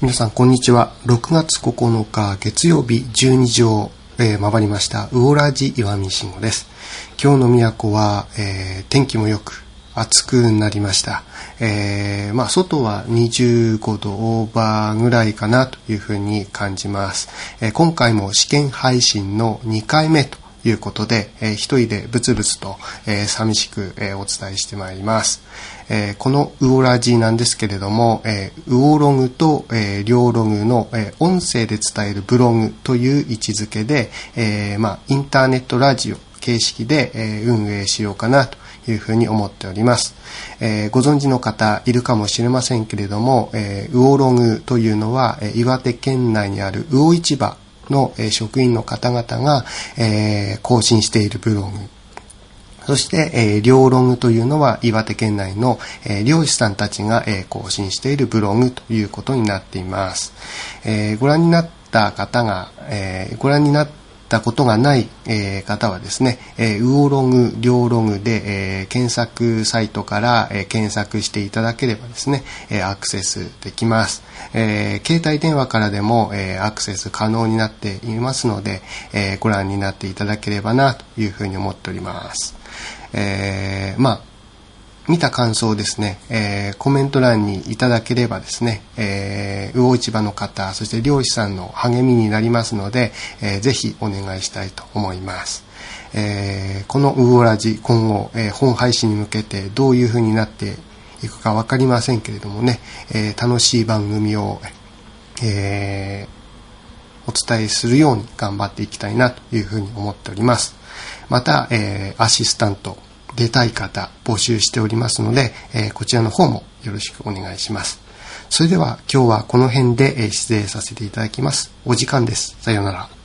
皆さんこんにちは。6月9日月曜日12時を、えー、回りました。ウオラジ岩見慎吾です。今日の都は、えー、天気も良く暑くなりました、えー、まあ外は25度オーバーぐらいかなというふうに感じます、えー、今回も試験配信の2回目ということで、えー、一人でブツブツと、えー、寂しく、えー、お伝えしてまいります。えー、このウオラジーなんですけれども、えー、ウオログと、えー、両ログの、えー、音声で伝えるブログという位置づけで、えーまあ、インターネットラジオ形式で、えー、運営しようかなというふうに思っております。えー、ご存知の方いるかもしれませんけれども、えー、ウオログというのは、えー、岩手県内にある魚市場の、え職員の方々が、え更新しているブログそして、えー、両ロングというのは岩手県内の、えー、漁師さんたちが、えー、更新しているブログということになっています。えー、ご覧になった方が、えー、ご覧になったたことがない、えー、方はですね、えー、ウオログ、両ログで、えー、検索サイトから、えー、検索していただければですね、えー、アクセスできます。えー、携帯電話からでも、えー、アクセス可能になっていますので、えー、ご覧になっていただければなというふうに思っております。えー、まあ見た感想をですね、えー、コメント欄にいただければですね、えー、魚市場の方、そして漁師さんの励みになりますので、えー、ぜひお願いしたいと思います。えー、このウオラジ今後、えー、本配信に向けてどういう風になっていくか分かりませんけれどもね、えー、楽しい番組を、え、お伝えするように頑張っていきたいなというふうに思っております。また、えー、アシスタント、出たい方募集しておりますので、え、こちらの方もよろしくお願いします。それでは今日はこの辺で失礼させていただきます。お時間です。さようなら。